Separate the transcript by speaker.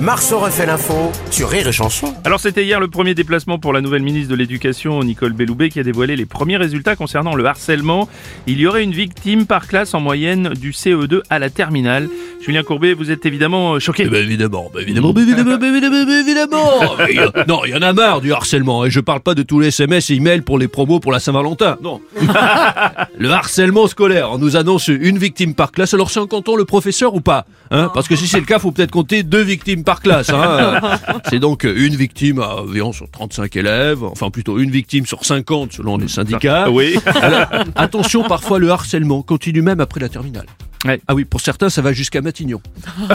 Speaker 1: Marceau refait l'info sur Rire et Chanson.
Speaker 2: Alors c'était hier le premier déplacement pour la nouvelle ministre de l'Éducation, Nicole Belloubet, qui a dévoilé les premiers résultats concernant le harcèlement. Il y aurait une victime par classe en moyenne du CE2 à la terminale. Julien Courbet, vous êtes évidemment choqué.
Speaker 3: Évidemment, évidemment, évidemment, évidemment, évidemment. Mais, non, il y en a marre du harcèlement. Et je parle pas de tous les SMS et emails pour les promos pour la Saint-Valentin. Non. le harcèlement scolaire. On nous annonce une victime par classe. Alors c'est en comptant le professeur ou pas hein? Parce que si c'est le cas, faut peut-être compter deux victimes par classe. Hein c'est donc une victime à environ sur 35 élèves. Enfin plutôt une victime sur 50 selon les syndicats.
Speaker 2: Oui.
Speaker 3: Alors, attention, parfois le harcèlement continue même après la terminale.
Speaker 2: Ouais.
Speaker 3: Ah oui, pour certains, ça va jusqu'à Matignon.